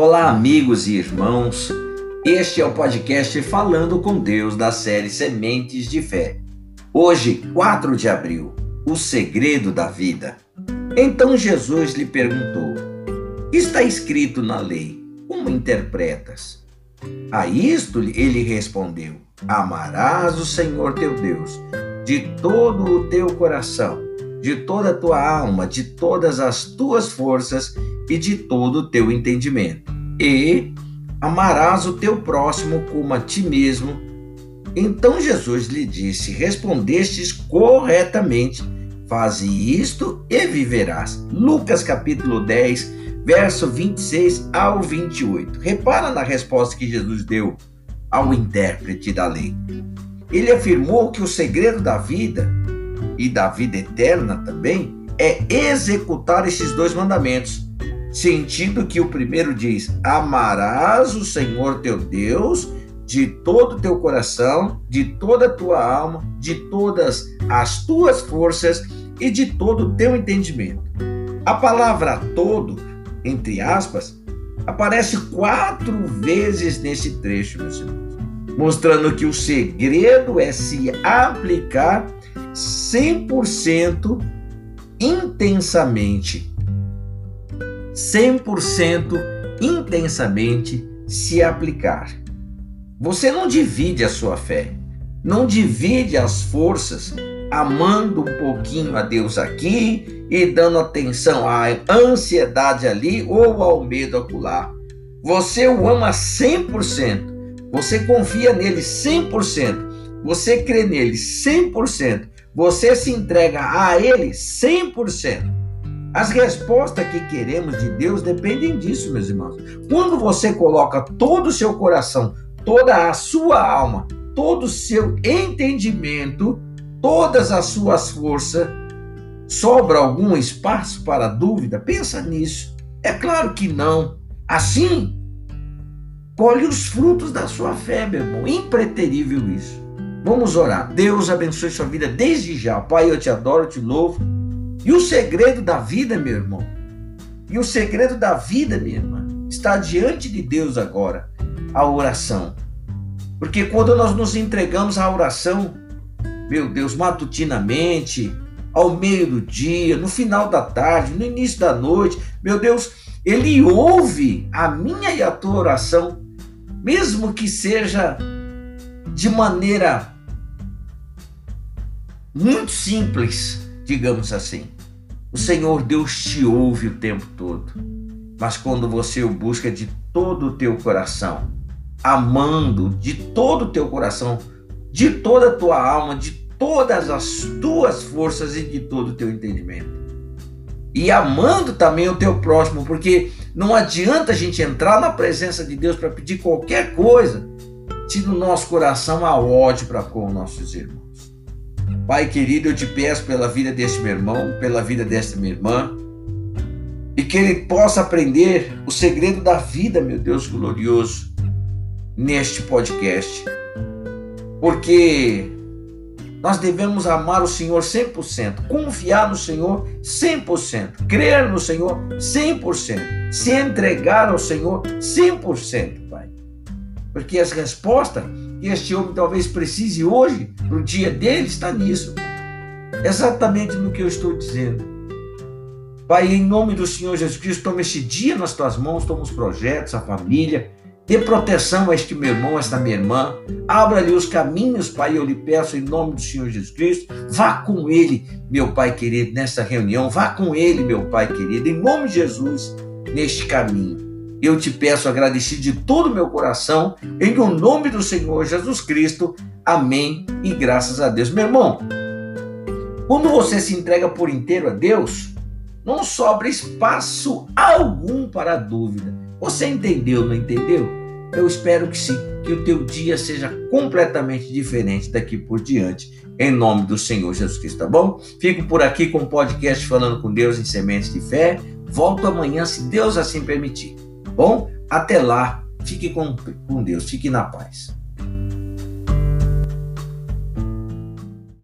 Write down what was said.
Olá, amigos e irmãos. Este é o podcast Falando com Deus da série Sementes de Fé. Hoje, 4 de abril, o segredo da vida. Então Jesus lhe perguntou: Está escrito na lei, como interpretas? A isto ele respondeu: Amarás o Senhor teu Deus de todo o teu coração, de toda a tua alma, de todas as tuas forças e de todo o teu entendimento. E amarás o teu próximo como a ti mesmo. Então Jesus lhe disse: Respondestes corretamente, faze isto e viverás. Lucas capítulo 10, verso 26 ao 28. Repara na resposta que Jesus deu ao intérprete da lei. Ele afirmou que o segredo da vida e da vida eterna também é executar esses dois mandamentos sentindo que o primeiro diz: Amarás o Senhor teu Deus de todo o teu coração, de toda a tua alma, de todas as tuas forças e de todo o teu entendimento. A palavra todo, entre aspas, aparece quatro vezes nesse trecho, meus irmãos, mostrando que o segredo é se aplicar 100% intensamente 100% intensamente se aplicar. Você não divide a sua fé, não divide as forças, amando um pouquinho a Deus aqui e dando atenção à ansiedade ali ou ao medo acolá. Você o ama 100%, você confia nele 100%, você crê nele 100%, você se entrega a ele 100%. As respostas que queremos de Deus dependem disso, meus irmãos. Quando você coloca todo o seu coração, toda a sua alma, todo o seu entendimento, todas as suas forças, sobra algum espaço para dúvida? Pensa nisso. É claro que não. Assim, colhe os frutos da sua fé, meu irmão. Impreterível isso. Vamos orar. Deus abençoe sua vida desde já. Pai, eu te adoro, eu te louvo. E o segredo da vida, meu irmão, e o segredo da vida, minha irmã, está diante de Deus agora, a oração. Porque quando nós nos entregamos à oração, meu Deus, matutinamente, ao meio do dia, no final da tarde, no início da noite, meu Deus, Ele ouve a minha e a tua oração, mesmo que seja de maneira muito simples digamos assim. O Senhor Deus te ouve o tempo todo, mas quando você o busca de todo o teu coração, amando de todo o teu coração, de toda a tua alma, de todas as tuas forças e de todo o teu entendimento. E amando também o teu próximo, porque não adianta a gente entrar na presença de Deus para pedir qualquer coisa se no nosso coração há ódio para com nossos irmãos. Pai querido, eu te peço pela vida deste meu irmão, pela vida desta minha irmã, e que ele possa aprender o segredo da vida, meu Deus glorioso, neste podcast. Porque nós devemos amar o Senhor 100%, confiar no Senhor 100%, crer no Senhor 100%, se entregar ao Senhor 100%, Pai. Porque as respostas que este homem talvez precise hoje, no dia dele, está nisso. Exatamente no que eu estou dizendo. Pai, em nome do Senhor Jesus Cristo, toma este dia nas tuas mãos, toma os projetos, a família, dê proteção a este meu irmão, a esta minha irmã, abra-lhe os caminhos, Pai, eu lhe peço em nome do Senhor Jesus Cristo, vá com ele, meu Pai querido, nessa reunião, vá com ele, meu Pai querido, em nome de Jesus, neste caminho. Eu te peço agradecido de todo o meu coração, em o nome do Senhor Jesus Cristo. Amém e graças a Deus. Meu irmão, quando você se entrega por inteiro a Deus, não sobra espaço algum para dúvida. Você entendeu, não entendeu? Eu espero que sim, que o teu dia seja completamente diferente daqui por diante, em nome do Senhor Jesus Cristo, tá bom? Fico por aqui com o podcast Falando com Deus em Sementes de Fé. Volto amanhã, se Deus assim permitir. Bom, até lá, fique com, com Deus, fique na paz.